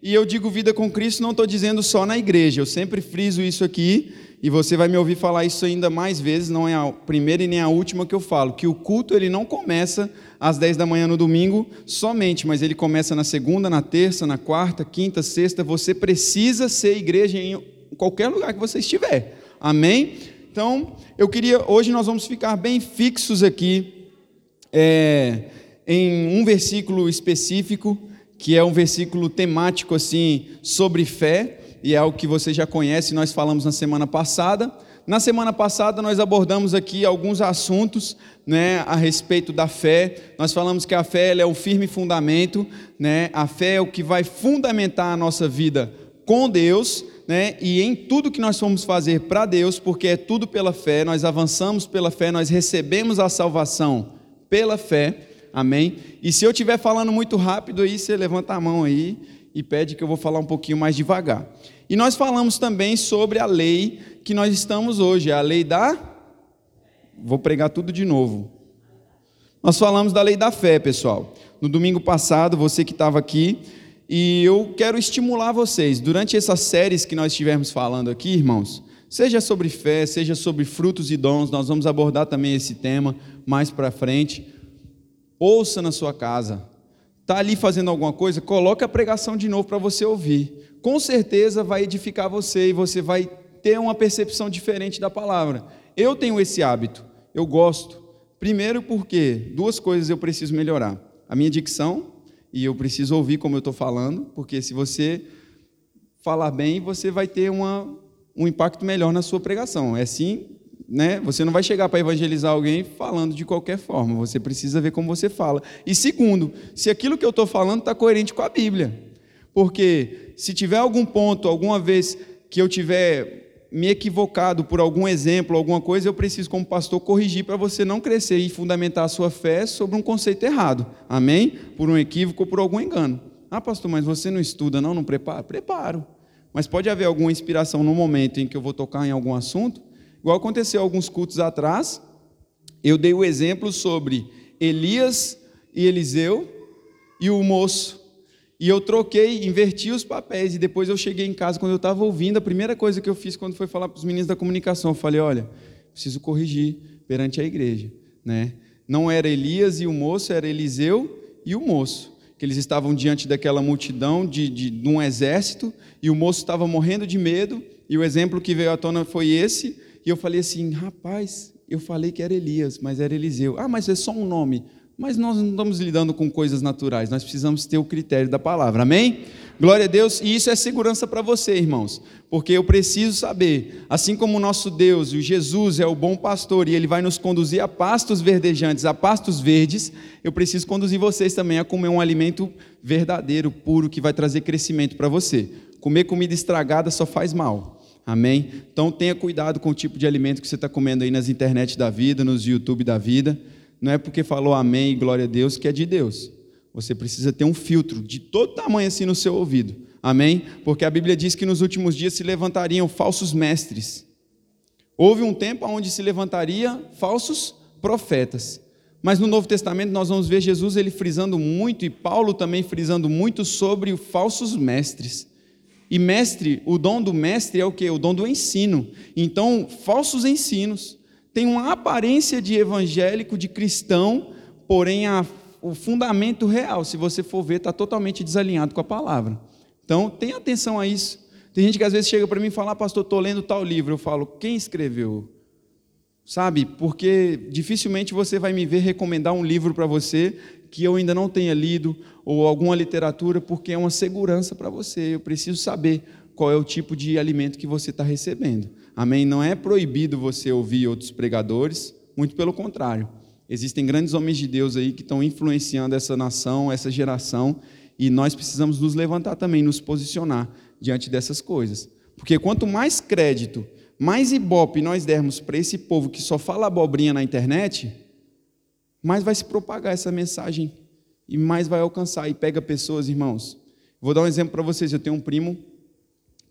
E eu digo vida com Cristo, não estou dizendo só na igreja, eu sempre friso isso aqui, e você vai me ouvir falar isso ainda mais vezes, não é a primeira e nem a última que eu falo, que o culto ele não começa às 10 da manhã no domingo somente, mas ele começa na segunda, na terça, na quarta, quinta, sexta, você precisa ser igreja em qualquer lugar que você estiver, amém? Então, eu queria, hoje nós vamos ficar bem fixos aqui, é, em um versículo específico, que é um versículo temático assim sobre fé, e é algo que você já conhece, nós falamos na semana passada. Na semana passada nós abordamos aqui alguns assuntos, né, a respeito da fé. Nós falamos que a fé é o firme fundamento, né? A fé é o que vai fundamentar a nossa vida com Deus, né? E em tudo que nós vamos fazer para Deus, porque é tudo pela fé, nós avançamos pela fé, nós recebemos a salvação pela fé. Amém? E se eu estiver falando muito rápido aí, você levanta a mão aí e pede que eu vou falar um pouquinho mais devagar. E nós falamos também sobre a lei que nós estamos hoje, a lei da. Vou pregar tudo de novo. Nós falamos da lei da fé, pessoal. No domingo passado, você que estava aqui, e eu quero estimular vocês, durante essas séries que nós estivermos falando aqui, irmãos, seja sobre fé, seja sobre frutos e dons, nós vamos abordar também esse tema mais para frente ouça na sua casa. Está ali fazendo alguma coisa? Coloque a pregação de novo para você ouvir. Com certeza vai edificar você e você vai ter uma percepção diferente da palavra. Eu tenho esse hábito, eu gosto. Primeiro, porque duas coisas eu preciso melhorar: a minha dicção, e eu preciso ouvir como eu estou falando, porque se você falar bem, você vai ter uma, um impacto melhor na sua pregação. É assim né? Você não vai chegar para evangelizar alguém falando de qualquer forma. Você precisa ver como você fala. E segundo, se aquilo que eu estou falando está coerente com a Bíblia. Porque se tiver algum ponto, alguma vez que eu tiver me equivocado por algum exemplo, alguma coisa, eu preciso, como pastor, corrigir para você não crescer e fundamentar a sua fé sobre um conceito errado. Amém? Por um equívoco ou por algum engano. Ah, pastor, mas você não estuda, não? Não prepara? Preparo. Mas pode haver alguma inspiração no momento em que eu vou tocar em algum assunto Igual aconteceu alguns cultos atrás, eu dei o exemplo sobre Elias e Eliseu e o moço. E eu troquei, inverti os papéis. E depois eu cheguei em casa, quando eu estava ouvindo, a primeira coisa que eu fiz quando foi falar para os meninos da comunicação, eu falei: olha, preciso corrigir perante a igreja. Né? Não era Elias e o moço, era Eliseu e o moço. Que eles estavam diante daquela multidão de, de, de um exército, e o moço estava morrendo de medo, e o exemplo que veio à tona foi esse, e eu falei assim: rapaz, eu falei que era Elias, mas era Eliseu. Ah, mas é só um nome. Mas nós não estamos lidando com coisas naturais, nós precisamos ter o critério da palavra, amém? Glória a Deus, e isso é segurança para você, irmãos, porque eu preciso saber, assim como o nosso Deus, o Jesus é o bom pastor e ele vai nos conduzir a pastos verdejantes, a pastos verdes, eu preciso conduzir vocês também a comer um alimento verdadeiro, puro, que vai trazer crescimento para você. Comer comida estragada só faz mal. Amém? Então tenha cuidado com o tipo de alimento que você está comendo aí nas internet da vida, nos YouTube da vida. Não é porque falou amém e glória a Deus que é de Deus. Você precisa ter um filtro de todo tamanho assim no seu ouvido. Amém? Porque a Bíblia diz que nos últimos dias se levantariam falsos mestres. Houve um tempo onde se levantaria falsos profetas. Mas no Novo Testamento nós vamos ver Jesus ele frisando muito e Paulo também frisando muito sobre os falsos mestres. E mestre, o dom do mestre é o que? O dom do ensino. Então, falsos ensinos têm uma aparência de evangélico, de cristão, porém a, o fundamento real, se você for ver, está totalmente desalinhado com a palavra. Então, tenha atenção a isso. Tem gente que às vezes chega para mim e fala, ah, pastor, estou lendo tal livro. Eu falo, quem escreveu? Sabe, porque dificilmente você vai me ver recomendar um livro para você que eu ainda não tenha lido, ou alguma literatura, porque é uma segurança para você. Eu preciso saber qual é o tipo de alimento que você está recebendo. Amém? Não é proibido você ouvir outros pregadores, muito pelo contrário. Existem grandes homens de Deus aí que estão influenciando essa nação, essa geração, e nós precisamos nos levantar também, nos posicionar diante dessas coisas. Porque quanto mais crédito, mais ibope nós dermos para esse povo que só fala abobrinha na internet, mais vai se propagar essa mensagem e mais vai alcançar e pega pessoas, irmãos. Vou dar um exemplo para vocês. Eu tenho um primo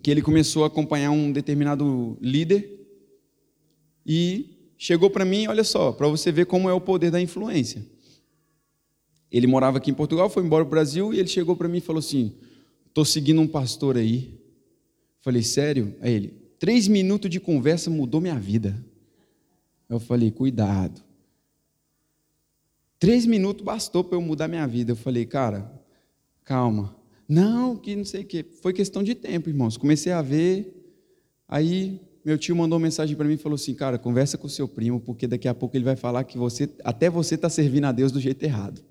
que ele começou a acompanhar um determinado líder e chegou para mim, olha só, para você ver como é o poder da influência. Ele morava aqui em Portugal, foi embora para o Brasil e ele chegou para mim e falou assim: Estou seguindo um pastor aí. Falei, sério? Aí ele, três minutos de conversa mudou minha vida. Eu falei, cuidado. Três minutos bastou para eu mudar minha vida. Eu falei, cara, calma. Não, que não sei o quê. Foi questão de tempo, irmãos. Comecei a ver. Aí meu tio mandou uma mensagem para mim e falou assim: Cara, conversa com o seu primo, porque daqui a pouco ele vai falar que você, até você está servindo a Deus do jeito errado.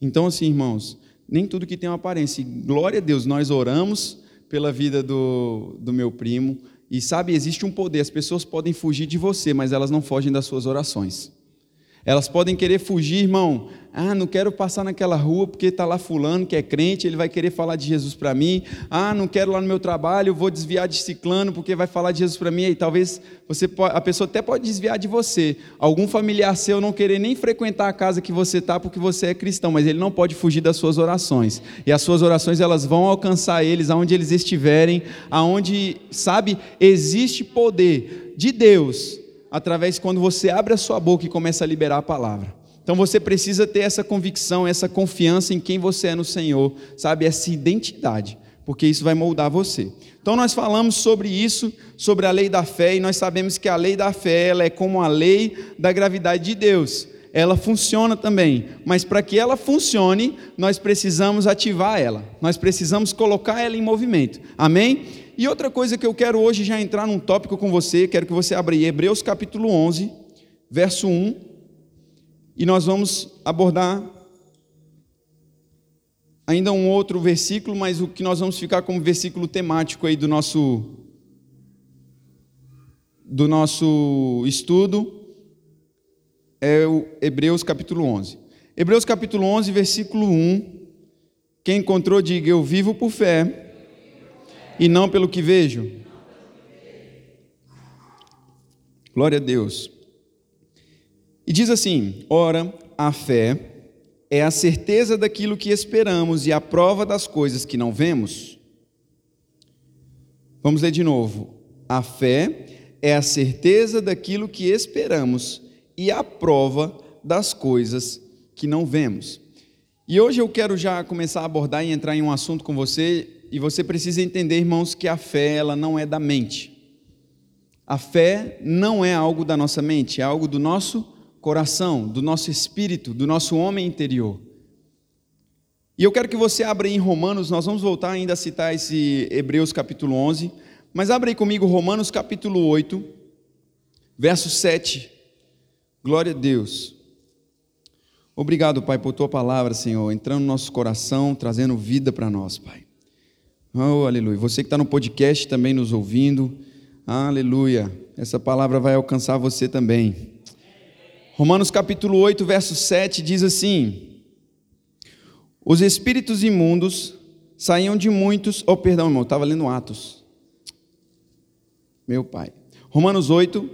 Então, assim, irmãos, nem tudo que tem uma aparência. glória a Deus, nós oramos pela vida do, do meu primo. E sabe, existe um poder. As pessoas podem fugir de você, mas elas não fogem das suas orações. Elas podem querer fugir, irmão. Ah, não quero passar naquela rua porque está lá fulano que é crente, ele vai querer falar de Jesus para mim. Ah, não quero lá no meu trabalho, vou desviar de ciclano porque vai falar de Jesus para mim. E talvez você a pessoa até pode desviar de você. Algum familiar seu não querer nem frequentar a casa que você está porque você é cristão, mas ele não pode fugir das suas orações. E as suas orações elas vão alcançar eles aonde eles estiverem, aonde, sabe, existe poder de Deus através quando você abre a sua boca e começa a liberar a palavra. Então você precisa ter essa convicção, essa confiança em quem você é no Senhor, sabe? Essa identidade, porque isso vai moldar você. Então nós falamos sobre isso, sobre a lei da fé, e nós sabemos que a lei da fé ela é como a lei da gravidade de Deus. Ela funciona também, mas para que ela funcione, nós precisamos ativar ela, nós precisamos colocar ela em movimento. Amém? E outra coisa que eu quero hoje já entrar num tópico com você, quero que você abra aí Hebreus capítulo 11, verso 1, e nós vamos abordar ainda um outro versículo, mas o que nós vamos ficar como versículo temático aí do nosso do nosso estudo é o Hebreus capítulo 11. Hebreus capítulo 11, versículo 1. Quem encontrou, diga: Eu vivo por fé e não pelo que vejo. Glória a Deus. E diz assim: ora, a fé é a certeza daquilo que esperamos e a prova das coisas que não vemos. Vamos ler de novo. A fé é a certeza daquilo que esperamos e a prova das coisas que não vemos. E hoje eu quero já começar a abordar e entrar em um assunto com você e você precisa entender, irmãos, que a fé ela não é da mente. A fé não é algo da nossa mente, é algo do nosso coração, do nosso espírito, do nosso homem interior. E eu quero que você abra em Romanos, nós vamos voltar ainda a citar esse Hebreus capítulo 11, mas abra aí comigo Romanos capítulo 8, verso 7. Glória a Deus. Obrigado, Pai, por tua palavra, Senhor, entrando no nosso coração, trazendo vida para nós, Pai. Oh, aleluia. Você que está no podcast também nos ouvindo, aleluia. Essa palavra vai alcançar você também. Romanos capítulo 8, verso 7 diz assim: Os espíritos imundos saíam de muitos. Oh, perdão, irmão, estava lendo Atos. Meu pai. Romanos 8,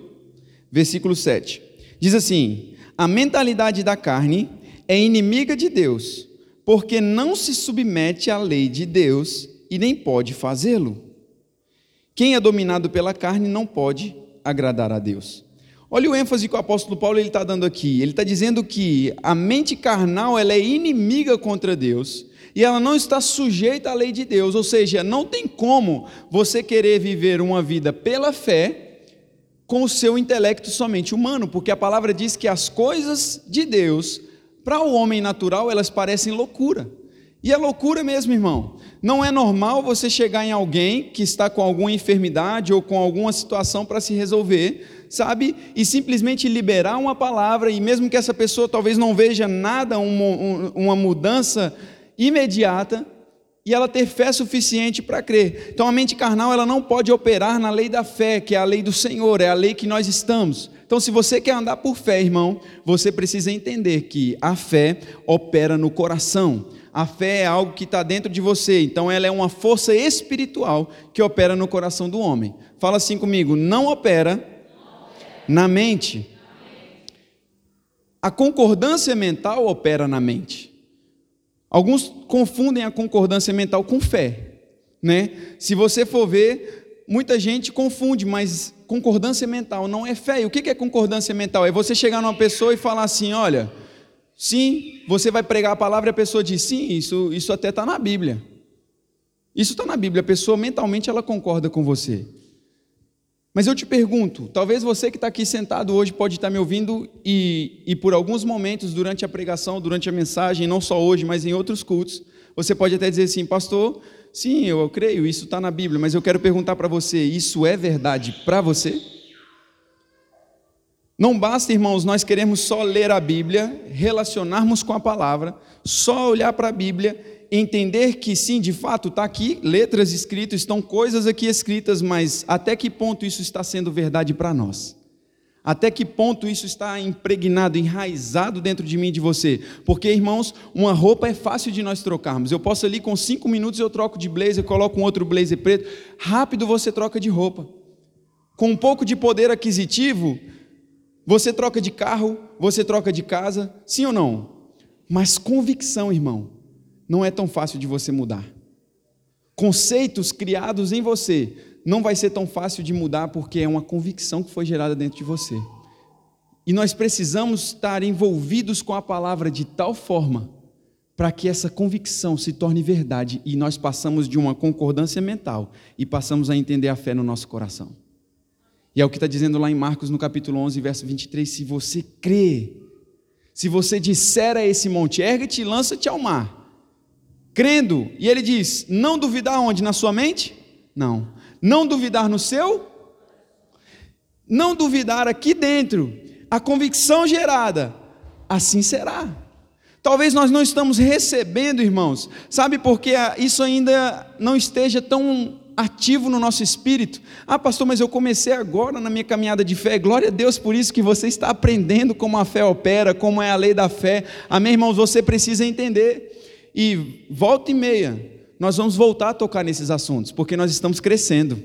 versículo 7. Diz assim: A mentalidade da carne é inimiga de Deus, porque não se submete à lei de Deus e nem pode fazê-lo. Quem é dominado pela carne não pode agradar a Deus. Olha o ênfase que o apóstolo Paulo está dando aqui. Ele está dizendo que a mente carnal ela é inimiga contra Deus e ela não está sujeita à lei de Deus. Ou seja, não tem como você querer viver uma vida pela fé com o seu intelecto somente humano, porque a palavra diz que as coisas de Deus, para o homem natural, elas parecem loucura. E é loucura mesmo, irmão. Não é normal você chegar em alguém que está com alguma enfermidade ou com alguma situação para se resolver, sabe? E simplesmente liberar uma palavra, e mesmo que essa pessoa talvez não veja nada, uma, uma mudança imediata, e ela ter fé suficiente para crer. Então a mente carnal ela não pode operar na lei da fé, que é a lei do Senhor, é a lei que nós estamos. Então, se você quer andar por fé, irmão, você precisa entender que a fé opera no coração a fé é algo que está dentro de você, então ela é uma força espiritual que opera no coração do homem. Fala assim comigo: não opera, na mente. A concordância mental opera na mente. Alguns confundem a concordância mental com fé, né? Se você for ver, muita gente confunde, mas concordância mental não é fé. E o que é concordância mental? É você chegar numa pessoa e falar assim: olha, Sim, você vai pregar a palavra e a pessoa diz: sim, isso, isso até está na Bíblia. Isso está na Bíblia, a pessoa mentalmente ela concorda com você. Mas eu te pergunto, talvez você que está aqui sentado hoje pode estar me ouvindo e, e por alguns momentos durante a pregação, durante a mensagem, não só hoje, mas em outros cultos, você pode até dizer assim, pastor, sim, eu, eu creio, isso está na Bíblia, mas eu quero perguntar para você, isso é verdade para você? Não basta, irmãos, nós queremos só ler a Bíblia, relacionarmos com a palavra, só olhar para a Bíblia entender que sim, de fato, está aqui letras escritas, estão coisas aqui escritas, mas até que ponto isso está sendo verdade para nós? Até que ponto isso está impregnado, enraizado dentro de mim e de você? Porque, irmãos, uma roupa é fácil de nós trocarmos. Eu posso ali com cinco minutos eu troco de blazer, coloco um outro blazer preto. Rápido você troca de roupa. Com um pouco de poder aquisitivo, você troca de carro, você troca de casa, sim ou não? Mas convicção, irmão, não é tão fácil de você mudar. Conceitos criados em você não vai ser tão fácil de mudar porque é uma convicção que foi gerada dentro de você. E nós precisamos estar envolvidos com a palavra de tal forma para que essa convicção se torne verdade e nós passamos de uma concordância mental e passamos a entender a fé no nosso coração. E é o que está dizendo lá em Marcos, no capítulo 11, verso 23, se você crê, se você disser a esse monte, ergue-te e lança-te ao mar, crendo, e ele diz: não duvidar onde? Na sua mente? Não. Não duvidar no seu? Não duvidar aqui dentro, a convicção gerada, assim será. Talvez nós não estamos recebendo, irmãos, sabe porque isso ainda não esteja tão ativo no nosso espírito. Ah, pastor, mas eu comecei agora na minha caminhada de fé. Glória a Deus por isso que você está aprendendo como a fé opera, como é a lei da fé. Amém, irmãos? Você precisa entender e volta e meia nós vamos voltar a tocar nesses assuntos, porque nós estamos crescendo.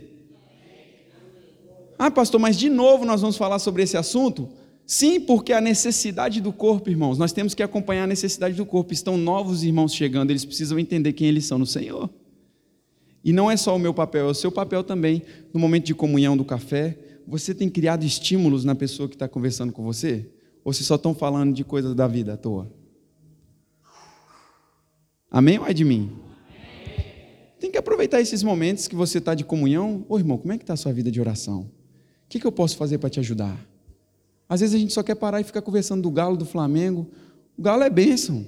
Ah, pastor, mas de novo nós vamos falar sobre esse assunto? Sim, porque a necessidade do corpo, irmãos, nós temos que acompanhar a necessidade do corpo. Estão novos irmãos chegando, eles precisam entender quem eles são no Senhor. E não é só o meu papel, é o seu papel também, no momento de comunhão do café. Você tem criado estímulos na pessoa que está conversando com você? Ou vocês só estão falando de coisas da vida à toa? Amém ou é de mim? Amém. Tem que aproveitar esses momentos que você está de comunhão. Ô irmão, como é que está a sua vida de oração? O que, que eu posso fazer para te ajudar? Às vezes a gente só quer parar e ficar conversando do galo do Flamengo. O galo é bênção.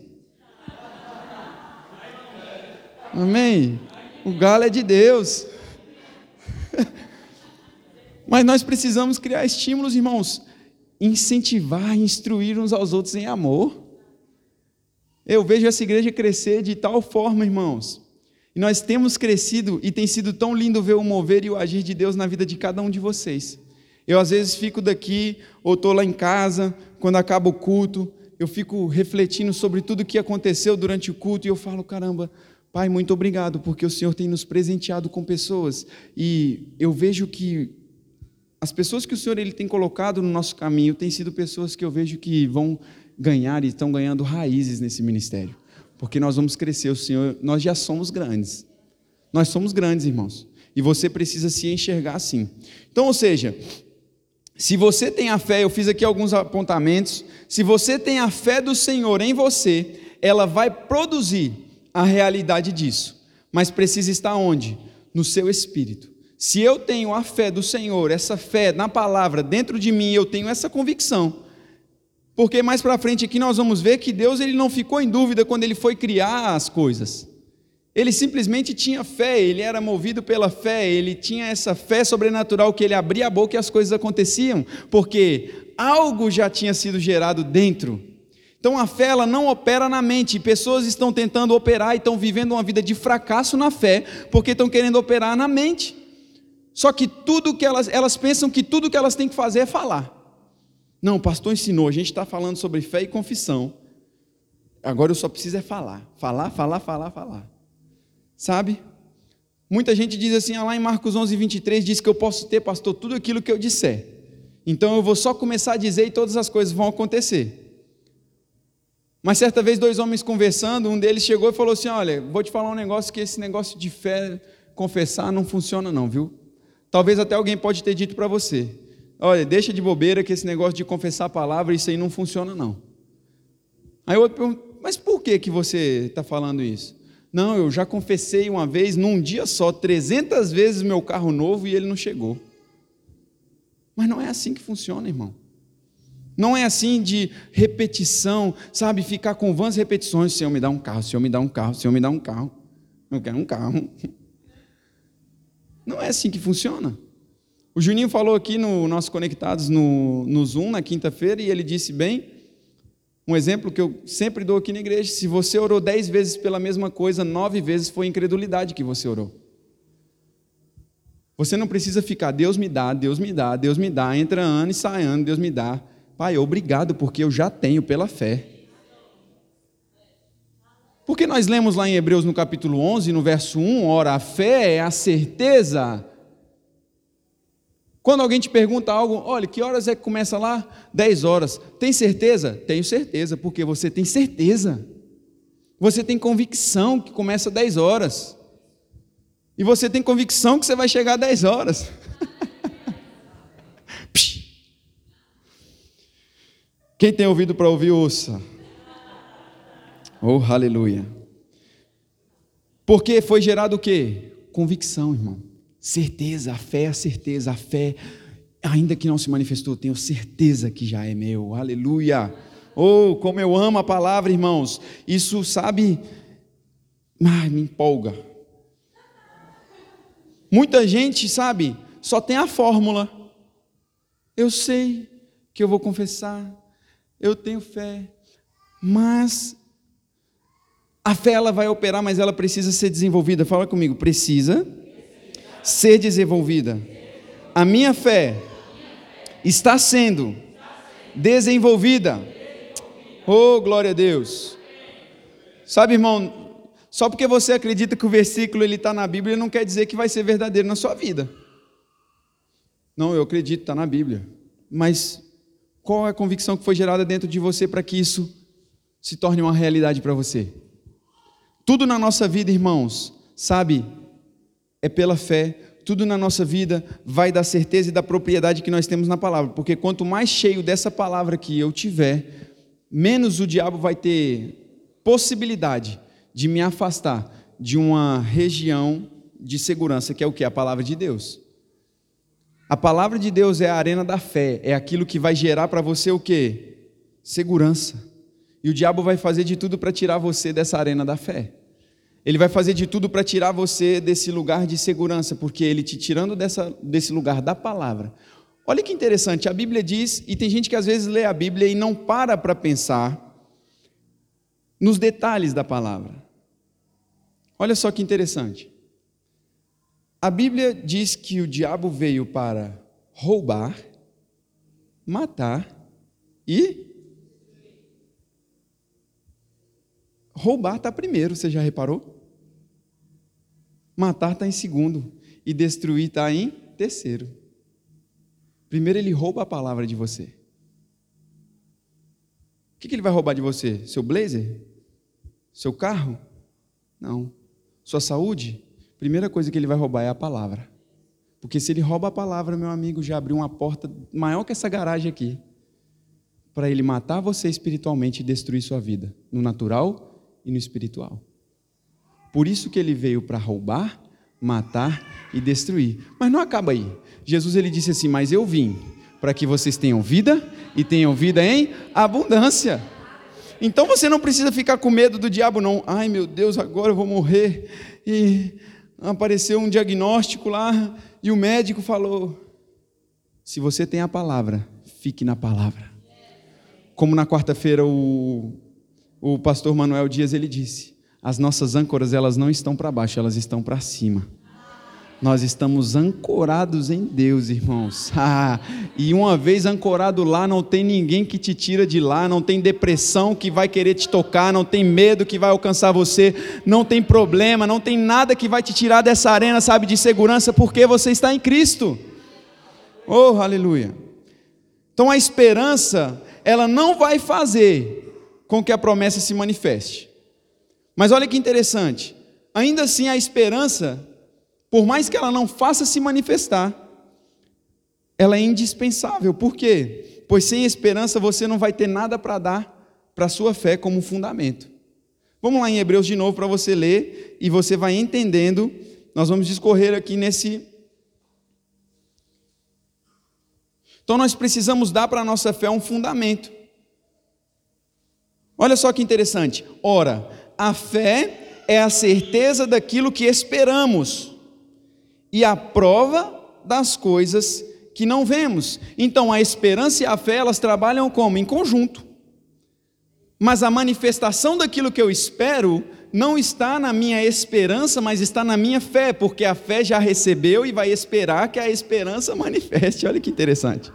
Amém? O galo é de Deus. Mas nós precisamos criar estímulos, irmãos. Incentivar, instruir uns aos outros em amor. Eu vejo essa igreja crescer de tal forma, irmãos. E nós temos crescido e tem sido tão lindo ver o mover e o agir de Deus na vida de cada um de vocês. Eu às vezes fico daqui ou estou lá em casa, quando acaba o culto, eu fico refletindo sobre tudo o que aconteceu durante o culto e eu falo, caramba, Pai, muito obrigado, porque o Senhor tem nos presenteado com pessoas e eu vejo que as pessoas que o Senhor ele tem colocado no nosso caminho têm sido pessoas que eu vejo que vão ganhar e estão ganhando raízes nesse ministério. Porque nós vamos crescer, o Senhor, nós já somos grandes. Nós somos grandes, irmãos. E você precisa se enxergar assim. Então, ou seja, se você tem a fé, eu fiz aqui alguns apontamentos. Se você tem a fé do Senhor em você, ela vai produzir a realidade disso. Mas precisa estar onde? No seu espírito. Se eu tenho a fé do Senhor, essa fé na palavra dentro de mim, eu tenho essa convicção, porque mais para frente aqui nós vamos ver que Deus ele não ficou em dúvida quando ele foi criar as coisas. Ele simplesmente tinha fé, ele era movido pela fé, ele tinha essa fé sobrenatural que ele abria a boca e as coisas aconteciam, porque algo já tinha sido gerado dentro. Então a fé ela não opera na mente. Pessoas estão tentando operar e estão vivendo uma vida de fracasso na fé, porque estão querendo operar na mente. Só que tudo que elas, elas pensam que tudo que elas têm que fazer é falar. Não, o pastor ensinou, a gente está falando sobre fé e confissão. Agora eu só preciso é falar. Falar, falar, falar, falar. Sabe? Muita gente diz assim, ah, lá em Marcos 11, 23, diz que eu posso ter, pastor, tudo aquilo que eu disser. Então eu vou só começar a dizer e todas as coisas vão acontecer. Mas certa vez, dois homens conversando, um deles chegou e falou assim: Olha, vou te falar um negócio que esse negócio de fé, confessar, não funciona, não, viu? Talvez até alguém pode ter dito para você. Olha, deixa de bobeira que esse negócio de confessar a palavra, isso aí não funciona não. Aí eu pergunto, mas por que, que você está falando isso? Não, eu já confessei uma vez, num dia só, 300 vezes meu carro novo e ele não chegou. Mas não é assim que funciona, irmão. Não é assim de repetição, sabe? Ficar com vãs repetições. Senhor, me dá um carro, Senhor, me dá um carro, Senhor, me dá um carro. Eu quero um carro. Não é assim que funciona. O Juninho falou aqui no nosso Conectados no, no Zoom na quinta-feira e ele disse bem, um exemplo que eu sempre dou aqui na igreja: se você orou dez vezes pela mesma coisa, nove vezes foi incredulidade que você orou. Você não precisa ficar, Deus me dá, Deus me dá, Deus me dá, entra ano e sai ano, Deus me dá. Pai, obrigado, porque eu já tenho pela fé. Porque nós lemos lá em Hebreus no capítulo 11, no verso 1, ora, a fé é a certeza. Quando alguém te pergunta algo, olha, que horas é que começa lá? 10 horas. Tem certeza? Tenho certeza, porque você tem certeza. Você tem convicção que começa 10 horas. E você tem convicção que você vai chegar a 10 horas. Quem tem ouvido para ouvir, ouça. Oh, aleluia. Porque foi gerado o quê? Convicção, irmão. Certeza, a fé é a certeza, a fé, ainda que não se manifestou, tenho certeza que já é meu. Aleluia. Oh, como eu amo a palavra, irmãos. Isso, sabe, ai, me empolga. Muita gente, sabe, só tem a fórmula. Eu sei que eu vou confessar, eu tenho fé, mas a fé ela vai operar, mas ela precisa ser desenvolvida. Fala comigo, precisa ser desenvolvida. A minha fé está sendo desenvolvida. Oh, glória a Deus. Sabe, irmão, só porque você acredita que o versículo ele está na Bíblia, não quer dizer que vai ser verdadeiro na sua vida. Não, eu acredito, está na Bíblia. Mas qual é a convicção que foi gerada dentro de você para que isso se torne uma realidade para você? Tudo na nossa vida, irmãos, sabe, é pela fé. Tudo na nossa vida vai da certeza e da propriedade que nós temos na palavra. Porque quanto mais cheio dessa palavra que eu tiver, menos o diabo vai ter possibilidade de me afastar de uma região de segurança, que é o que? A palavra de Deus. A palavra de Deus é a arena da fé, é aquilo que vai gerar para você o que? Segurança. E o diabo vai fazer de tudo para tirar você dessa arena da fé. Ele vai fazer de tudo para tirar você desse lugar de segurança, porque ele te tirando dessa, desse lugar da palavra. Olha que interessante, a Bíblia diz, e tem gente que às vezes lê a Bíblia e não para para pensar nos detalhes da palavra. Olha só que interessante. A Bíblia diz que o diabo veio para roubar, matar e. Roubar está primeiro, você já reparou? Matar está em segundo. E destruir está em terceiro. Primeiro ele rouba a palavra de você. O que, ele vai roubar de você? Seu blazer? Seu carro? Não. Sua saúde, primeira coisa que ele vai roubar é a palavra. Porque se ele rouba a palavra, meu amigo, já abriu uma porta maior que essa garagem aqui para ele matar você espiritualmente e destruir sua vida, no natural e no espiritual. Por isso que ele veio para roubar, matar e destruir. Mas não acaba aí. Jesus ele disse assim: "Mas eu vim para que vocês tenham vida e tenham vida em abundância." Então você não precisa ficar com medo do diabo, não. Ai meu Deus, agora eu vou morrer. E apareceu um diagnóstico lá e o médico falou: se você tem a palavra, fique na palavra. Como na quarta-feira o, o pastor Manuel Dias ele disse: as nossas âncoras elas não estão para baixo, elas estão para cima. Nós estamos ancorados em Deus, irmãos. Ah, e uma vez ancorado lá, não tem ninguém que te tira de lá, não tem depressão que vai querer te tocar, não tem medo que vai alcançar você, não tem problema, não tem nada que vai te tirar dessa arena, sabe, de segurança, porque você está em Cristo. Oh, aleluia. Então a esperança, ela não vai fazer com que a promessa se manifeste. Mas olha que interessante, ainda assim a esperança por mais que ela não faça se manifestar, ela é indispensável. Por quê? Pois sem esperança você não vai ter nada para dar para a sua fé como fundamento. Vamos lá em Hebreus de novo para você ler e você vai entendendo. Nós vamos discorrer aqui nesse. Então nós precisamos dar para a nossa fé um fundamento. Olha só que interessante. Ora, a fé é a certeza daquilo que esperamos e a prova das coisas que não vemos. Então a esperança e a fé, elas trabalham como? Em conjunto. Mas a manifestação daquilo que eu espero não está na minha esperança, mas está na minha fé, porque a fé já recebeu e vai esperar que a esperança manifeste. Olha que interessante.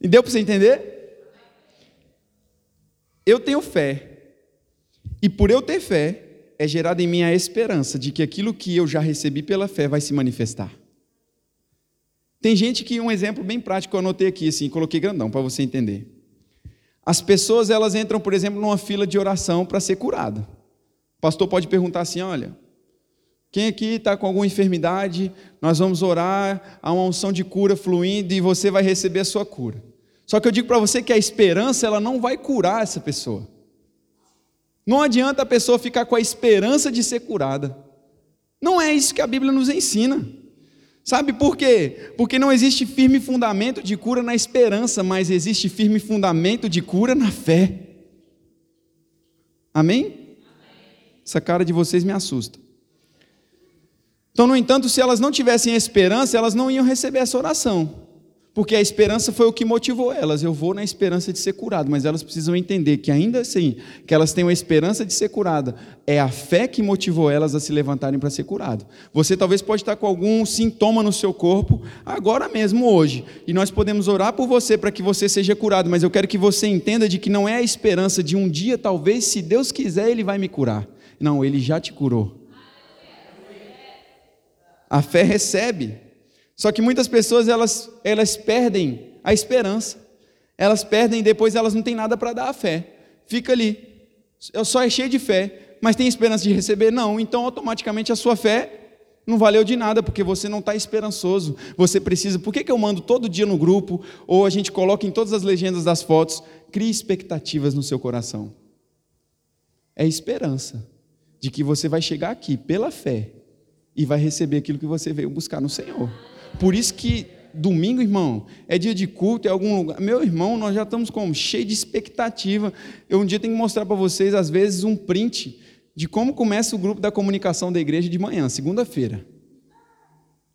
E deu para você entender? Eu tenho fé, e por eu ter fé, é gerada em mim a esperança de que aquilo que eu já recebi pela fé vai se manifestar. Tem gente que, um exemplo bem prático, eu anotei aqui, assim, coloquei grandão para você entender. As pessoas, elas entram, por exemplo, numa fila de oração para ser curada. O pastor pode perguntar assim: olha, quem aqui está com alguma enfermidade, nós vamos orar, há uma unção de cura fluindo e você vai receber a sua cura. Só que eu digo para você que a esperança, ela não vai curar essa pessoa. Não adianta a pessoa ficar com a esperança de ser curada. Não é isso que a Bíblia nos ensina. Sabe por quê? Porque não existe firme fundamento de cura na esperança, mas existe firme fundamento de cura na fé. Amém? Essa cara de vocês me assusta. Então, no entanto, se elas não tivessem esperança, elas não iam receber essa oração. Porque a esperança foi o que motivou elas. Eu vou na esperança de ser curado, mas elas precisam entender que ainda assim, que elas têm a esperança de ser curada, é a fé que motivou elas a se levantarem para ser curado. Você talvez pode estar com algum sintoma no seu corpo agora mesmo hoje, e nós podemos orar por você para que você seja curado, mas eu quero que você entenda de que não é a esperança de um dia talvez, se Deus quiser, ele vai me curar. Não, ele já te curou. A fé recebe só que muitas pessoas elas, elas perdem a esperança. Elas perdem e depois elas não têm nada para dar a fé. Fica ali. Eu só é cheio de fé, mas tem esperança de receber? Não. Então automaticamente a sua fé não valeu de nada, porque você não está esperançoso. Você precisa. Por que, que eu mando todo dia no grupo, ou a gente coloca em todas as legendas das fotos? Crie expectativas no seu coração. É esperança de que você vai chegar aqui pela fé e vai receber aquilo que você veio buscar no Senhor. Por isso que domingo, irmão, é dia de culto, é algum lugar. Meu irmão, nós já estamos como cheio de expectativa. Eu um dia tenho que mostrar para vocês, às vezes, um print de como começa o grupo da comunicação da igreja de manhã, segunda-feira.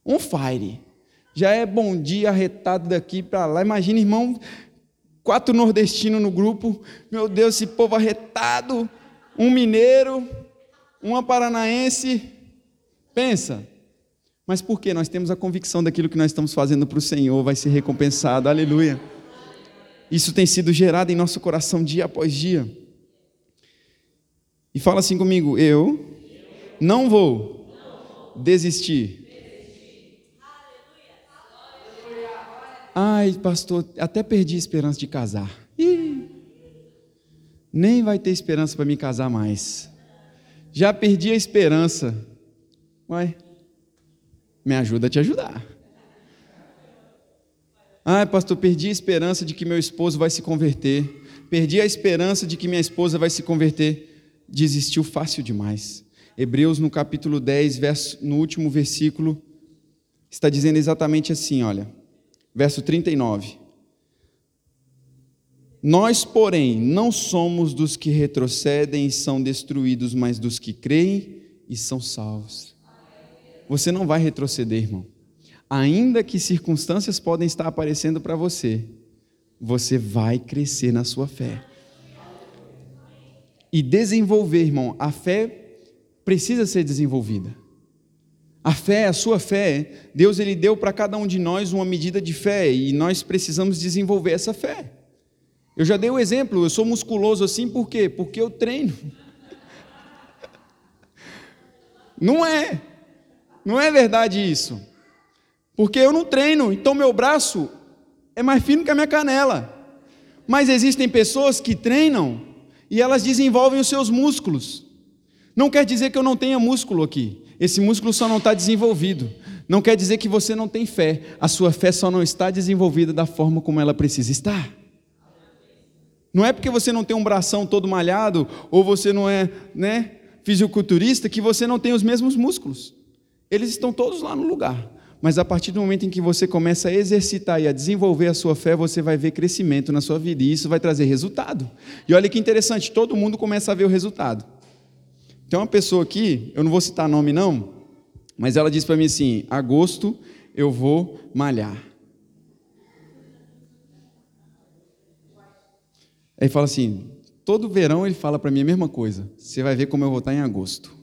Um fire. Já é bom dia arretado daqui para lá. Imagina, irmão, quatro nordestinos no grupo. Meu Deus, esse povo arretado. Um mineiro, uma paranaense. Pensa, mas por quê? Nós temos a convicção daquilo que nós estamos fazendo para o Senhor vai ser recompensado. Aleluia. Isso tem sido gerado em nosso coração dia após dia. E fala assim comigo: eu não vou desistir. Ai, pastor, até perdi a esperança de casar. Ih, nem vai ter esperança para me casar mais. Já perdi a esperança. Uai, me ajuda a te ajudar. Ah, pastor, perdi a esperança de que meu esposo vai se converter. Perdi a esperança de que minha esposa vai se converter. Desistiu fácil demais. Hebreus, no capítulo 10, verso, no último versículo, está dizendo exatamente assim: olha, verso 39. Nós, porém, não somos dos que retrocedem e são destruídos, mas dos que creem e são salvos. Você não vai retroceder, irmão. Ainda que circunstâncias podem estar aparecendo para você, você vai crescer na sua fé. E desenvolver, irmão, a fé precisa ser desenvolvida. A fé, a sua fé, Deus ele deu para cada um de nós uma medida de fé e nós precisamos desenvolver essa fé. Eu já dei o um exemplo, eu sou musculoso assim por quê? Porque eu treino. Não é. Não é verdade isso. Porque eu não treino, então meu braço é mais fino que a minha canela. Mas existem pessoas que treinam e elas desenvolvem os seus músculos. Não quer dizer que eu não tenha músculo aqui. Esse músculo só não está desenvolvido. Não quer dizer que você não tem fé. A sua fé só não está desenvolvida da forma como ela precisa estar. Não é porque você não tem um bração todo malhado ou você não é, né, fisiculturista que você não tem os mesmos músculos. Eles estão todos lá no lugar. Mas a partir do momento em que você começa a exercitar e a desenvolver a sua fé, você vai ver crescimento na sua vida e isso vai trazer resultado. E olha que interessante, todo mundo começa a ver o resultado. Tem uma pessoa aqui, eu não vou citar nome não, mas ela disse para mim assim: agosto eu vou malhar. Aí fala assim: todo verão ele fala para mim a mesma coisa. Você vai ver como eu vou estar em agosto.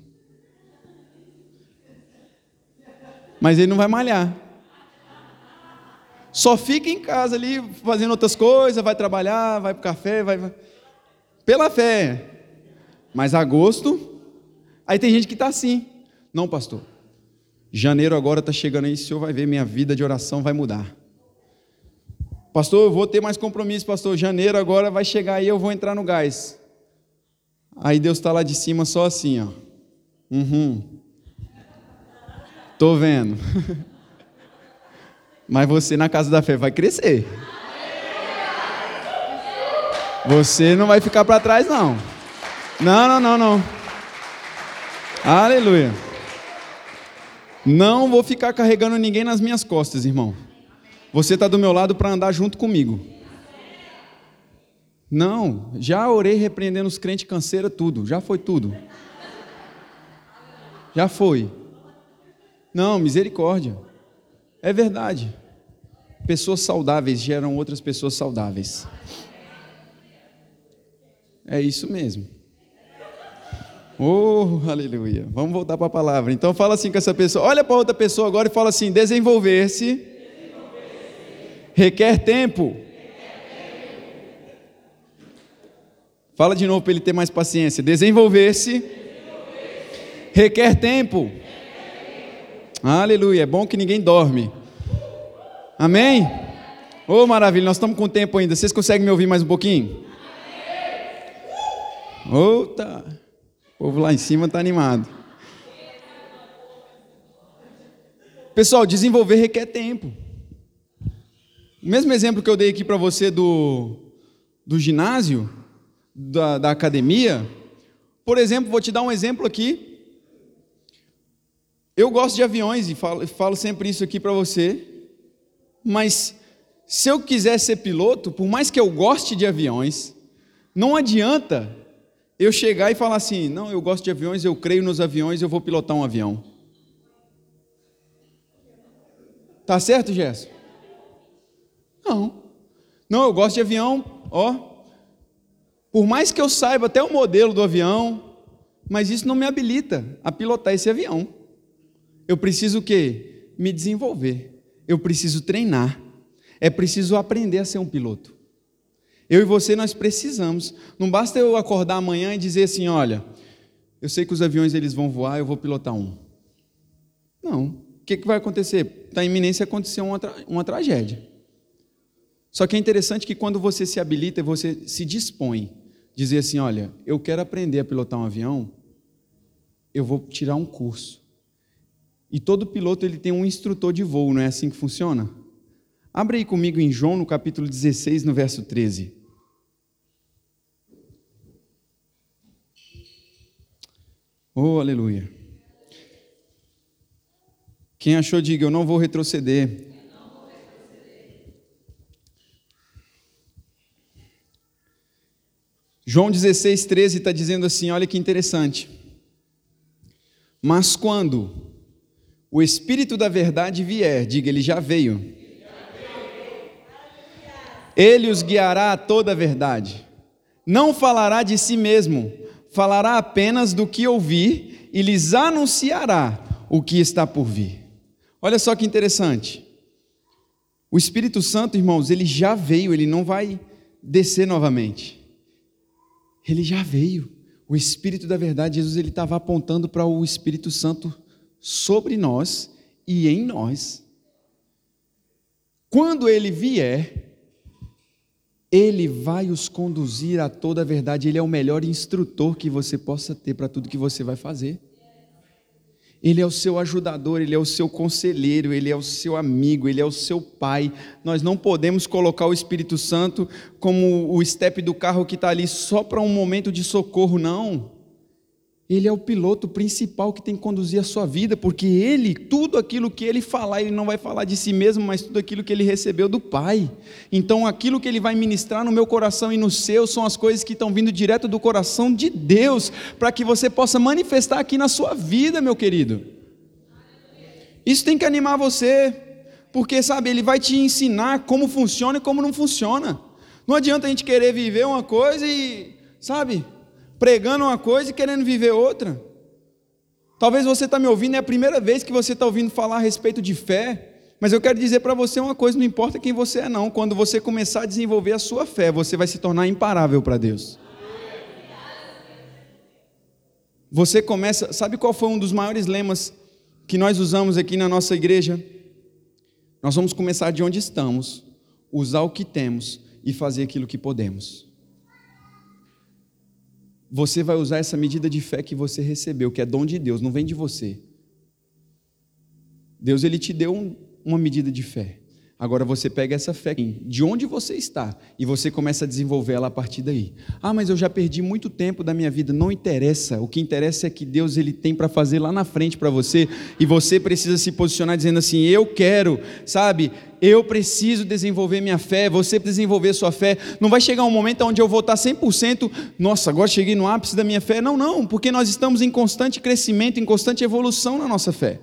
Mas ele não vai malhar. Só fica em casa ali fazendo outras coisas, vai trabalhar, vai para o café, vai. Pela fé. Mas agosto, aí tem gente que está assim. Não, pastor. Janeiro agora está chegando aí, o senhor vai ver, minha vida de oração vai mudar. Pastor, eu vou ter mais compromisso, pastor. Janeiro agora vai chegar aí, eu vou entrar no gás. Aí Deus está lá de cima só assim, ó. Uhum. Tô vendo. Mas você na casa da fé vai crescer. Você não vai ficar para trás, não. Não, não, não, não. Aleluia. Não vou ficar carregando ninguém nas minhas costas, irmão. Você está do meu lado para andar junto comigo. Não, já orei repreendendo os crentes canseira, tudo, já foi tudo. Já foi. Não, misericórdia. É verdade. Pessoas saudáveis geram outras pessoas saudáveis. É isso mesmo. Oh, aleluia. Vamos voltar para a palavra. Então fala assim com essa pessoa. Olha para outra pessoa agora e fala assim: desenvolver-se requer tempo. Fala de novo para ele ter mais paciência. Desenvolver-se requer tempo. Aleluia. É bom que ninguém dorme. Amém? Oh, maravilha. Nós estamos com tempo ainda. Vocês conseguem me ouvir mais um pouquinho? Outa. O povo lá em cima está animado. Pessoal, desenvolver requer tempo. O mesmo exemplo que eu dei aqui para você do, do ginásio, da, da academia, por exemplo, vou te dar um exemplo aqui. Eu gosto de aviões e falo, falo sempre isso aqui para você, mas se eu quiser ser piloto, por mais que eu goste de aviões, não adianta eu chegar e falar assim: não, eu gosto de aviões, eu creio nos aviões, eu vou pilotar um avião. Tá certo, Gerson? Não. Não, eu gosto de avião, ó. Por mais que eu saiba até o modelo do avião, mas isso não me habilita a pilotar esse avião. Eu preciso o quê? Me desenvolver. Eu preciso treinar. É preciso aprender a ser um piloto. Eu e você nós precisamos. Não basta eu acordar amanhã e dizer assim, olha, eu sei que os aviões eles vão voar, eu vou pilotar um. Não. O que, que vai acontecer? Em iminência acontecer uma, tra uma tragédia. Só que é interessante que quando você se habilita, você se dispõe, dizer assim, olha, eu quero aprender a pilotar um avião, eu vou tirar um curso. E todo piloto ele tem um instrutor de voo, não é assim que funciona? Abre aí comigo em João, no capítulo 16, no verso 13. Oh, aleluia. Quem achou, diga: Eu não vou retroceder. João 16, 13 está dizendo assim: olha que interessante. Mas quando o Espírito da Verdade vier, diga, ele já veio. Ele os guiará a toda a verdade. Não falará de si mesmo, falará apenas do que ouvir e lhes anunciará o que está por vir. Olha só que interessante. O Espírito Santo, irmãos, ele já veio, ele não vai descer novamente. Ele já veio. O Espírito da verdade, Jesus, ele estava apontando para o Espírito Santo sobre nós e em nós. Quando ele vier, ele vai os conduzir a toda a verdade. Ele é o melhor instrutor que você possa ter para tudo que você vai fazer. Ele é o seu ajudador, ele é o seu conselheiro, ele é o seu amigo, ele é o seu pai. Nós não podemos colocar o Espírito Santo como o step do carro que está ali só para um momento de socorro, não. Ele é o piloto principal que tem que conduzir a sua vida, porque ele, tudo aquilo que ele falar, ele não vai falar de si mesmo, mas tudo aquilo que ele recebeu do Pai. Então, aquilo que ele vai ministrar no meu coração e no seu são as coisas que estão vindo direto do coração de Deus, para que você possa manifestar aqui na sua vida, meu querido. Isso tem que animar você, porque, sabe, ele vai te ensinar como funciona e como não funciona. Não adianta a gente querer viver uma coisa e, sabe, pregando uma coisa e querendo viver outra. Talvez você está me ouvindo, é a primeira vez que você está ouvindo falar a respeito de fé, mas eu quero dizer para você uma coisa: não importa quem você é, não. Quando você começar a desenvolver a sua fé, você vai se tornar imparável para Deus. Você começa, sabe qual foi um dos maiores lemas que nós usamos aqui na nossa igreja? Nós vamos começar de onde estamos, usar o que temos e fazer aquilo que podemos você vai usar essa medida de fé que você recebeu, que é dom de Deus, não vem de você. Deus ele te deu um, uma medida de fé. Agora você pega essa fé de onde você está e você começa a desenvolver ela a partir daí. Ah, mas eu já perdi muito tempo da minha vida. Não interessa. O que interessa é que Deus ele tem para fazer lá na frente para você e você precisa se posicionar dizendo assim: eu quero, sabe? Eu preciso desenvolver minha fé. Você desenvolver sua fé. Não vai chegar um momento onde eu vou estar 100%. Nossa, agora cheguei no ápice da minha fé. Não, não, porque nós estamos em constante crescimento, em constante evolução na nossa fé.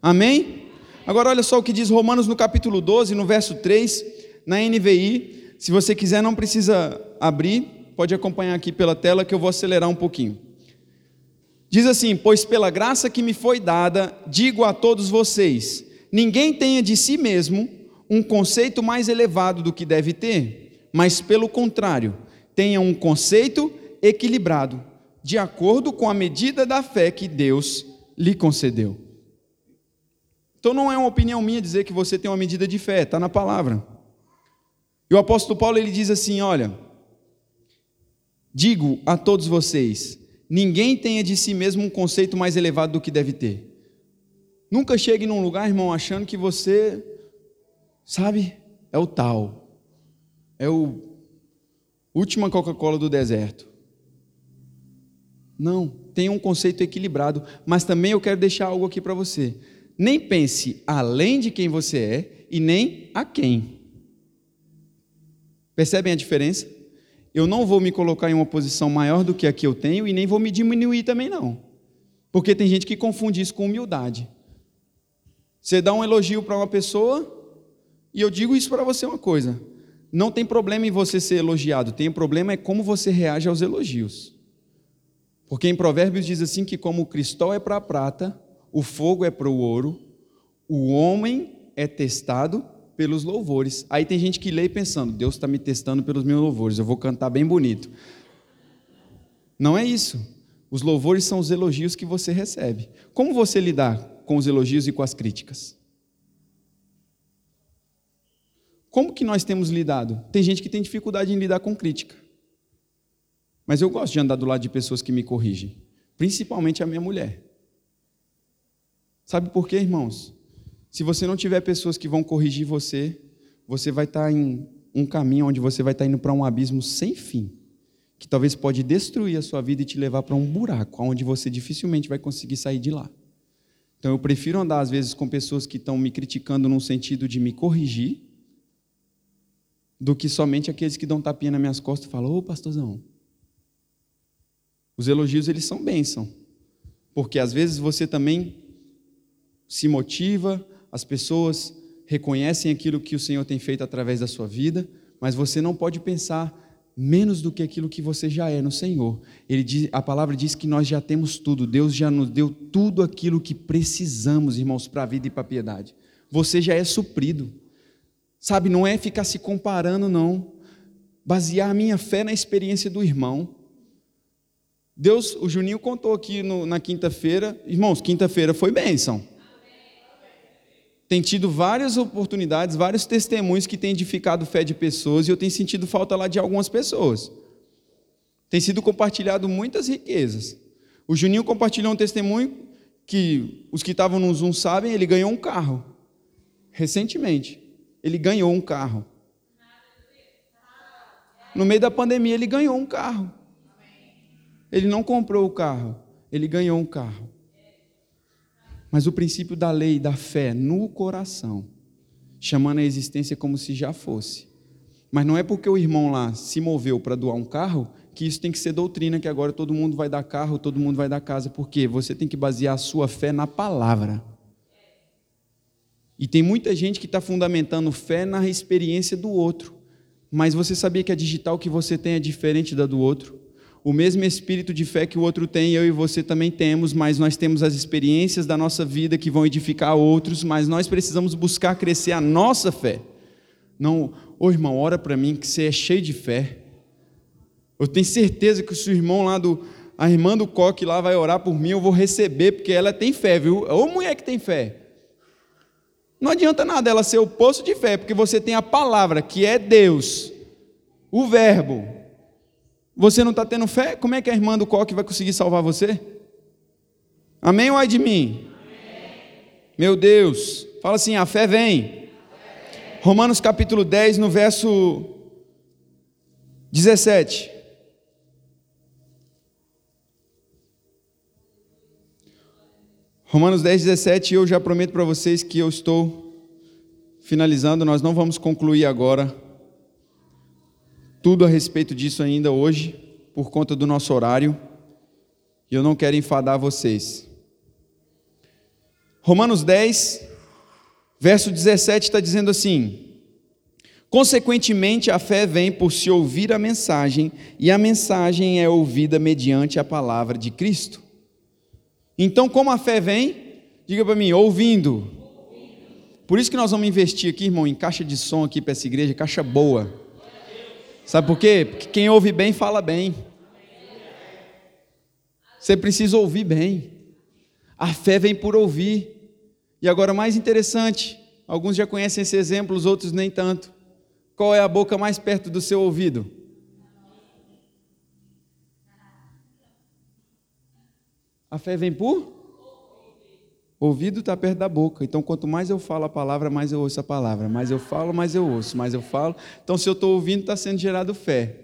Amém? Agora, olha só o que diz Romanos no capítulo 12, no verso 3, na NVI. Se você quiser, não precisa abrir, pode acompanhar aqui pela tela que eu vou acelerar um pouquinho. Diz assim: Pois pela graça que me foi dada, digo a todos vocês: ninguém tenha de si mesmo um conceito mais elevado do que deve ter, mas pelo contrário, tenha um conceito equilibrado, de acordo com a medida da fé que Deus lhe concedeu. Então não é uma opinião minha dizer que você tem uma medida de fé, está na palavra. E o apóstolo Paulo ele diz assim: olha, digo a todos vocês, ninguém tenha de si mesmo um conceito mais elevado do que deve ter. Nunca chegue num lugar, irmão, achando que você, sabe, é o tal, é o última Coca-Cola do deserto. Não, tenha um conceito equilibrado, mas também eu quero deixar algo aqui para você nem pense além de quem você é e nem a quem. Percebem a diferença? Eu não vou me colocar em uma posição maior do que a que eu tenho e nem vou me diminuir também não. Porque tem gente que confunde isso com humildade. Você dá um elogio para uma pessoa e eu digo isso para você uma coisa: não tem problema em você ser elogiado, tem problema é como você reage aos elogios. Porque em Provérbios diz assim que como o cristal é para a prata, o fogo é para o ouro, o homem é testado pelos louvores. Aí tem gente que lê pensando, Deus está me testando pelos meus louvores, eu vou cantar bem bonito. Não é isso. Os louvores são os elogios que você recebe. Como você lidar com os elogios e com as críticas? Como que nós temos lidado? Tem gente que tem dificuldade em lidar com crítica. Mas eu gosto de andar do lado de pessoas que me corrigem, principalmente a minha mulher. Sabe por quê, irmãos? Se você não tiver pessoas que vão corrigir você, você vai estar em um caminho onde você vai estar indo para um abismo sem fim, que talvez pode destruir a sua vida e te levar para um buraco, onde você dificilmente vai conseguir sair de lá. Então eu prefiro andar às vezes com pessoas que estão me criticando num sentido de me corrigir, do que somente aqueles que dão tapinha nas minhas costas e falam: "Ô, pastorzão". Os elogios eles são bênção. Porque às vezes você também se motiva, as pessoas reconhecem aquilo que o Senhor tem feito através da sua vida, mas você não pode pensar menos do que aquilo que você já é no Senhor. Ele diz, a palavra diz que nós já temos tudo, Deus já nos deu tudo aquilo que precisamos, irmãos, para a vida e para a piedade. Você já é suprido. Sabe, não é ficar se comparando, não. Basear a minha fé na experiência do irmão. Deus, o Juninho contou aqui no, na quinta-feira, irmãos, quinta-feira foi bênção tem tido várias oportunidades, vários testemunhos que têm edificado fé de pessoas e eu tenho sentido falta lá de algumas pessoas. Tem sido compartilhado muitas riquezas. O Juninho compartilhou um testemunho que os que estavam no Zoom sabem, ele ganhou um carro. Recentemente. Ele ganhou um carro. No meio da pandemia, ele ganhou um carro. Ele não comprou o carro, ele ganhou um carro. Mas o princípio da lei, da fé no coração, chamando a existência como se já fosse. Mas não é porque o irmão lá se moveu para doar um carro que isso tem que ser doutrina, que agora todo mundo vai dar carro, todo mundo vai dar casa. Porque você tem que basear a sua fé na palavra. E tem muita gente que está fundamentando fé na experiência do outro. Mas você sabia que a digital que você tem é diferente da do outro? O mesmo espírito de fé que o outro tem, eu e você também temos, mas nós temos as experiências da nossa vida que vão edificar outros, mas nós precisamos buscar crescer a nossa fé. Não, ô irmão, ora para mim que você é cheio de fé. Eu tenho certeza que o seu irmão lá do. A irmã do coque lá vai orar por mim, eu vou receber, porque ela tem fé, viu? Ô mulher que tem fé. Não adianta nada ela ser o poço de fé, porque você tem a palavra, que é Deus, o Verbo. Você não está tendo fé? Como é que a irmã do coque vai conseguir salvar você? Amém ou ai de mim? Amém. Meu Deus, fala assim: a fé vem. Romanos capítulo 10, no verso 17. Romanos 10, 17, eu já prometo para vocês que eu estou finalizando, nós não vamos concluir agora tudo a respeito disso ainda hoje, por conta do nosso horário, e eu não quero enfadar vocês. Romanos 10, verso 17 está dizendo assim: Consequentemente, a fé vem por se ouvir a mensagem, e a mensagem é ouvida mediante a palavra de Cristo. Então, como a fé vem? Diga para mim, ouvindo. Por isso que nós vamos investir aqui, irmão, em caixa de som aqui para essa igreja, caixa boa. Sabe por quê? Porque quem ouve bem fala bem. Você precisa ouvir bem. A fé vem por ouvir. E agora, mais interessante, alguns já conhecem esse exemplo, os outros nem tanto. Qual é a boca mais perto do seu ouvido? A fé vem por? Ouvido está perto da boca. Então, quanto mais eu falo a palavra, mais eu ouço a palavra. Mais eu falo, mais eu ouço. Mais eu falo. Então, se eu estou ouvindo, está sendo gerado fé.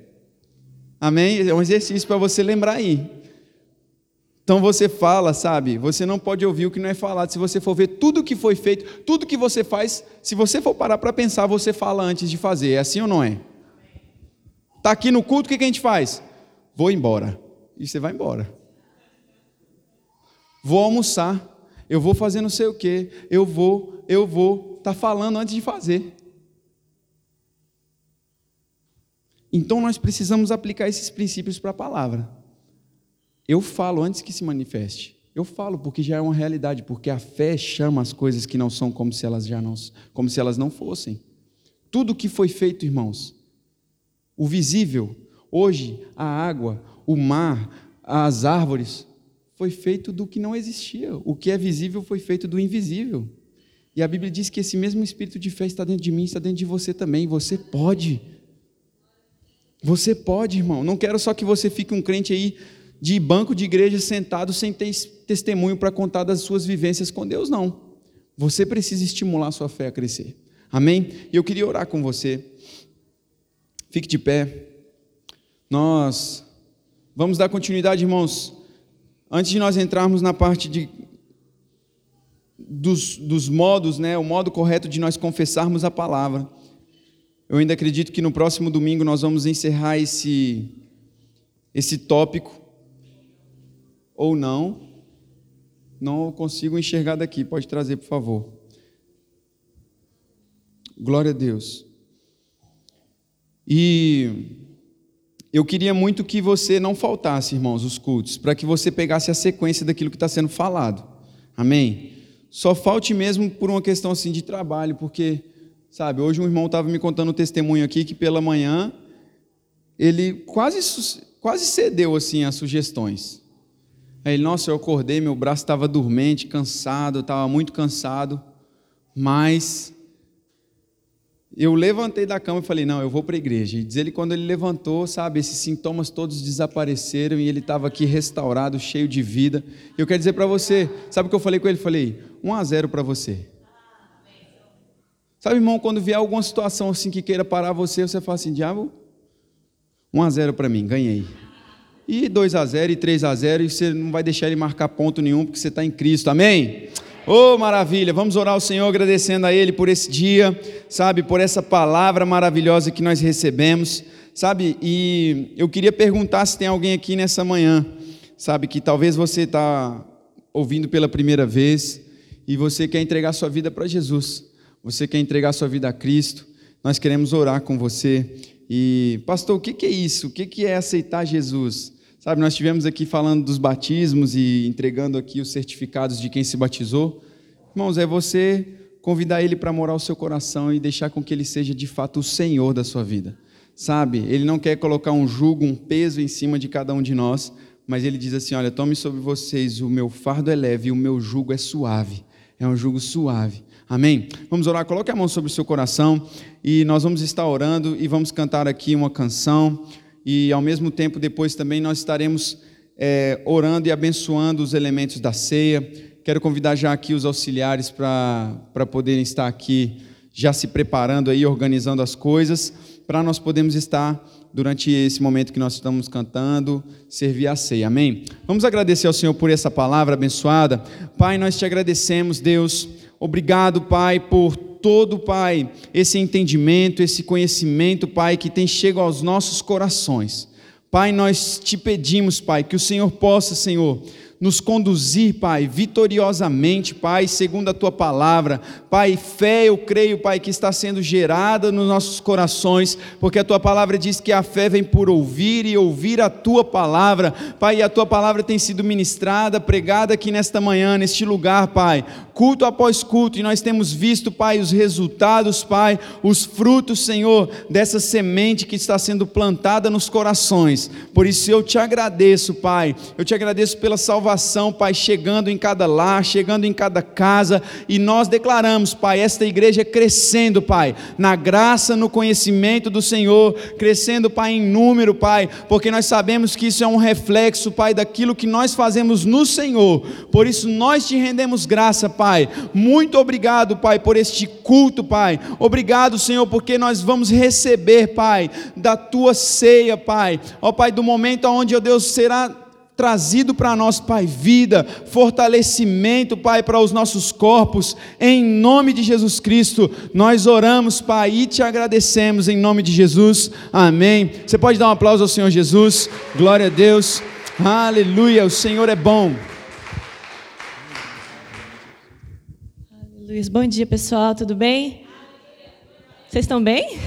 Amém? É um exercício para você lembrar aí. Então você fala, sabe? Você não pode ouvir o que não é falado. Se você for ver tudo que foi feito, tudo que você faz, se você for parar para pensar, você fala antes de fazer. É assim ou não é? Está aqui no culto, o que a gente faz? Vou embora. E você vai embora vou almoçar, eu vou fazer não sei o quê, eu vou, eu vou, está falando antes de fazer. Então nós precisamos aplicar esses princípios para a palavra. Eu falo antes que se manifeste. Eu falo porque já é uma realidade, porque a fé chama as coisas que não são como se elas já não, como se elas não fossem. Tudo que foi feito, irmãos, o visível, hoje a água, o mar, as árvores, foi feito do que não existia. O que é visível foi feito do invisível. E a Bíblia diz que esse mesmo espírito de fé está dentro de mim, está dentro de você também. Você pode. Você pode, irmão. Não quero só que você fique um crente aí de banco de igreja sentado sem ter testemunho para contar das suas vivências com Deus, não. Você precisa estimular a sua fé a crescer. Amém? E eu queria orar com você. Fique de pé. Nós vamos dar continuidade, irmãos Antes de nós entrarmos na parte de, dos, dos modos, né, o modo correto de nós confessarmos a palavra, eu ainda acredito que no próximo domingo nós vamos encerrar esse, esse tópico, ou não, não consigo enxergar daqui, pode trazer, por favor. Glória a Deus. E eu queria muito que você não faltasse, irmãos, os cultos, para que você pegasse a sequência daquilo que está sendo falado. Amém? Só falte mesmo por uma questão assim de trabalho, porque, sabe, hoje um irmão estava me contando um testemunho aqui que pela manhã ele quase, quase cedeu assim às sugestões. Aí ele, nossa, eu acordei, meu braço estava dormente, cansado, estava muito cansado, mas eu levantei da cama e falei, não, eu vou para a igreja. E diz ele, quando ele levantou, sabe, esses sintomas todos desapareceram e ele estava aqui restaurado, cheio de vida. Eu quero dizer para você, sabe o que eu falei com ele? Falei, 1 a 0 para você. Sabe, irmão, quando vier alguma situação assim que queira parar você, você fala assim, diabo, 1 a 0 para mim, ganhei. E 2 a 0 e 3 a 0 e você não vai deixar ele marcar ponto nenhum porque você está em Cristo. Amém? Oh, maravilha! Vamos orar ao Senhor agradecendo a Ele por esse dia, sabe, por essa palavra maravilhosa que nós recebemos, sabe? E eu queria perguntar se tem alguém aqui nessa manhã, sabe, que talvez você está ouvindo pela primeira vez e você quer entregar sua vida para Jesus, você quer entregar sua vida a Cristo. Nós queremos orar com você. E, pastor, o que é isso? O que é aceitar Jesus? Sabe, nós estivemos aqui falando dos batismos e entregando aqui os certificados de quem se batizou. Irmãos, é você convidar ele para morar o seu coração e deixar com que ele seja de fato o Senhor da sua vida. Sabe, ele não quer colocar um jugo, um peso em cima de cada um de nós, mas ele diz assim: Olha, tome sobre vocês, o meu fardo é leve e o meu jugo é suave. É um jugo suave. Amém? Vamos orar, coloque a mão sobre o seu coração e nós vamos estar orando e vamos cantar aqui uma canção e ao mesmo tempo depois também nós estaremos é, orando e abençoando os elementos da ceia. Quero convidar já aqui os auxiliares para poderem estar aqui já se preparando aí, organizando as coisas, para nós podermos estar durante esse momento que nós estamos cantando, servir a ceia. Amém? Vamos agradecer ao Senhor por essa palavra abençoada. Pai, nós te agradecemos, Deus. Obrigado, Pai, por todo, Pai, esse entendimento, esse conhecimento, Pai, que tem chego aos nossos corações. Pai, nós te pedimos, Pai, que o Senhor possa, Senhor, nos conduzir, Pai, vitoriosamente, Pai, segundo a tua palavra. Pai, fé, eu creio, Pai, que está sendo gerada nos nossos corações, porque a tua palavra diz que a fé vem por ouvir e ouvir a tua palavra. Pai, a tua palavra tem sido ministrada, pregada aqui nesta manhã, neste lugar, Pai, culto após culto, e nós temos visto, Pai, os resultados, Pai, os frutos, Senhor, dessa semente que está sendo plantada nos corações. Por isso eu te agradeço, Pai, eu te agradeço pela salvação Pai, chegando em cada lar, chegando em cada casa, e nós declaramos, Pai, esta igreja crescendo, Pai, na graça, no conhecimento do Senhor, crescendo, Pai, em número, Pai, porque nós sabemos que isso é um reflexo, Pai, daquilo que nós fazemos no Senhor, por isso nós te rendemos graça, Pai, muito obrigado, Pai, por este culto, Pai, obrigado, Senhor, porque nós vamos receber, Pai, da tua ceia, Pai, ó Pai, do momento onde, ó Deus, será trazido para nós, Pai, vida, fortalecimento, Pai, para os nossos corpos, em nome de Jesus Cristo, nós oramos, Pai, e te agradecemos em nome de Jesus, amém. Você pode dar um aplauso ao Senhor Jesus, glória a Deus, aleluia, o Senhor é bom. Luiz, bom dia pessoal, tudo bem? Vocês estão bem?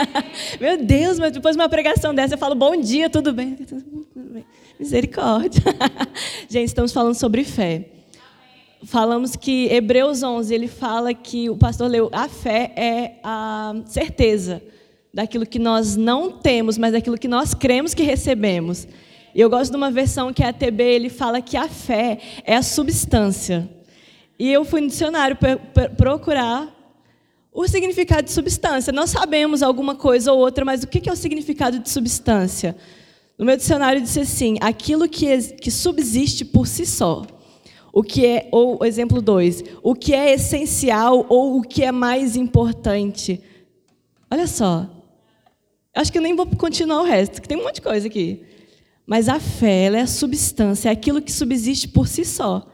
Meu Deus, mas depois de uma pregação dessa eu falo bom dia? Tudo bem. Misericórdia. Gente, estamos falando sobre fé. Falamos que Hebreus 11, ele fala que o pastor leu, a fé é a certeza daquilo que nós não temos, mas daquilo que nós cremos que recebemos. E eu gosto de uma versão que é a TB, ele fala que a fé é a substância. E eu fui no dicionário procurar o significado de substância. Nós sabemos alguma coisa ou outra, mas o que é o significado de substância? No meu dicionário disse assim: aquilo que, que subsiste por si só. O que é, ou exemplo 2, o que é essencial ou o que é mais importante. Olha só. Acho que eu nem vou continuar o resto, que tem um monte de coisa aqui. Mas a fé, ela é a substância, é aquilo que subsiste por si só.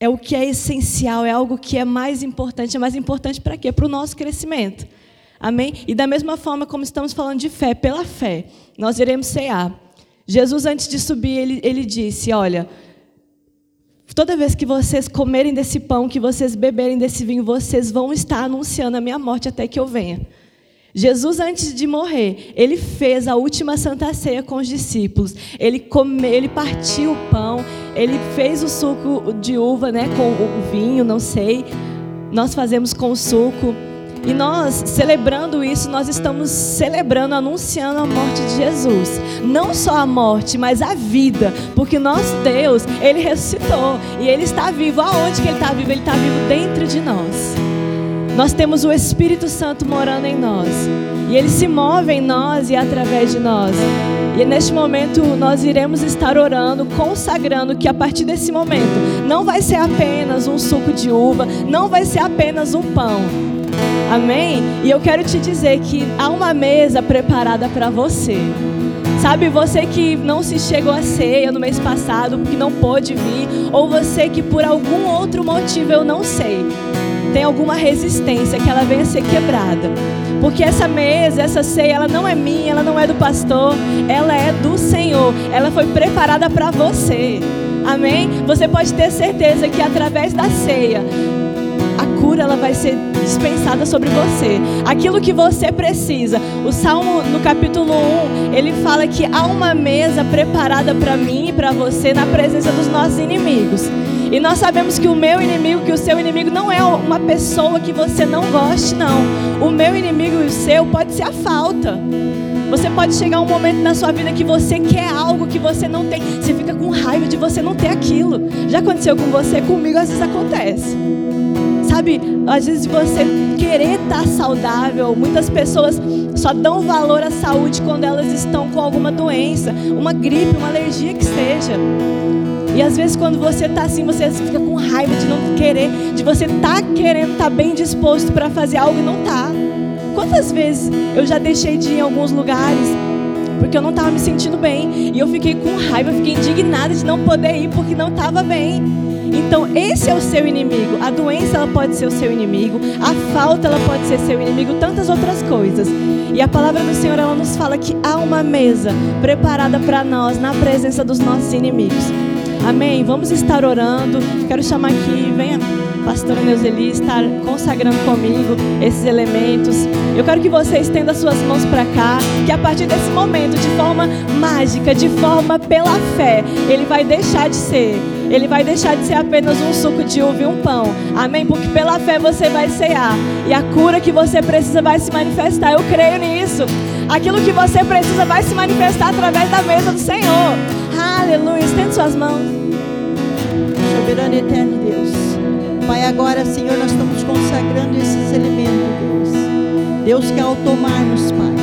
É o que é essencial, é algo que é mais importante. É mais importante para quê? Para o nosso crescimento. Amém? E da mesma forma como estamos falando de fé, pela fé, nós iremos cear. Jesus, antes de subir, ele, ele disse: Olha, toda vez que vocês comerem desse pão, que vocês beberem desse vinho, vocês vão estar anunciando a minha morte até que eu venha. Jesus, antes de morrer, ele fez a última santa ceia com os discípulos. Ele comeu, ele partiu o pão, ele fez o suco de uva, né, com o vinho, não sei. Nós fazemos com o suco. E nós, celebrando isso, nós estamos celebrando, anunciando a morte de Jesus. Não só a morte, mas a vida. Porque nosso Deus, Ele ressuscitou. E Ele está vivo. Aonde que Ele está vivo? Ele está vivo dentro de nós. Nós temos o Espírito Santo morando em nós. E ele se move em nós e através de nós. E neste momento nós iremos estar orando, consagrando que a partir desse momento não vai ser apenas um suco de uva, não vai ser apenas um pão. Amém? E eu quero te dizer que há uma mesa preparada para você. Sabe, você que não se chegou à ceia no mês passado, que não pôde vir, ou você que por algum outro motivo eu não sei, tem alguma resistência que ela venha ser quebrada. Porque essa mesa, essa ceia, ela não é minha, ela não é do pastor, ela é do Senhor. Ela foi preparada para você. Amém? Você pode ter certeza que através da ceia, a cura ela vai ser dispensada sobre você. Aquilo que você precisa. O Salmo no capítulo 1, ele fala que há uma mesa preparada para mim e para você na presença dos nossos inimigos. E nós sabemos que o meu inimigo, que o seu inimigo não é uma pessoa que você não goste, não. O meu inimigo e o seu pode ser a falta. Você pode chegar um momento na sua vida que você quer algo que você não tem. Você fica com raiva de você não ter aquilo. Já aconteceu com você? Comigo às vezes acontece. Sabe, às vezes você querer estar saudável, muitas pessoas só dão valor à saúde quando elas estão com alguma doença, uma gripe, uma alergia que seja. E às vezes quando você está assim, você fica com raiva de não querer, de você tá querendo, tá bem disposto para fazer algo e não tá. Quantas vezes eu já deixei de ir em alguns lugares porque eu não estava me sentindo bem e eu fiquei com raiva, fiquei indignada de não poder ir porque não estava bem. Então esse é o seu inimigo. A doença ela pode ser o seu inimigo, a falta ela pode ser seu inimigo, tantas outras coisas. E a palavra do Senhor ela nos fala que há uma mesa preparada para nós na presença dos nossos inimigos. Amém? Vamos estar orando. Quero chamar aqui, venha, pastora Neuzeli, estar consagrando comigo esses elementos. Eu quero que você estenda suas mãos para cá, que a partir desse momento, de forma mágica, de forma pela fé, ele vai deixar de ser. Ele vai deixar de ser apenas um suco de uva e um pão. Amém? Porque pela fé você vai cear. E a cura que você precisa vai se manifestar. Eu creio nisso. Aquilo que você precisa vai se manifestar através da mesa do Senhor. Aleluia. Estende suas mãos soberano eterno Deus. Pai, agora, Senhor, nós estamos consagrando esses elementos, Deus. Deus que ao tomarmos, Pai,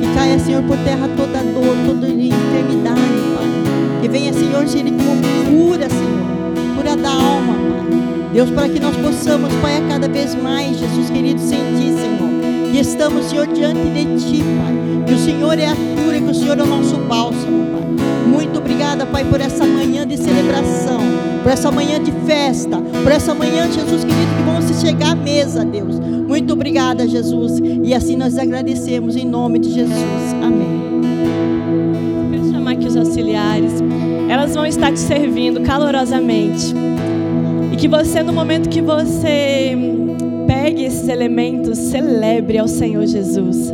que caia, Senhor, por terra toda dor, toda enfermidade, Pai. Que venha, Senhor, Senhor, como cura, Senhor, cura da alma, Pai. Deus, para que nós possamos, Pai, a cada vez mais, Jesus querido, sentir, Senhor. E estamos, Senhor, diante de Ti, Pai. Que o Senhor é a cura, que o Senhor é o nosso bálsamo, Pai. Muito obrigada, Pai, por essa manhã de celebração, por essa manhã de festa, por essa manhã, Jesus querido, que vamos chegar à mesa, Deus. Muito obrigada, Jesus. E assim nós agradecemos em nome de Jesus. Amém. Quero chamar aqui os auxiliares. Elas vão estar te servindo calorosamente. E que você, no momento que você pegue esses elementos, celebre ao Senhor Jesus.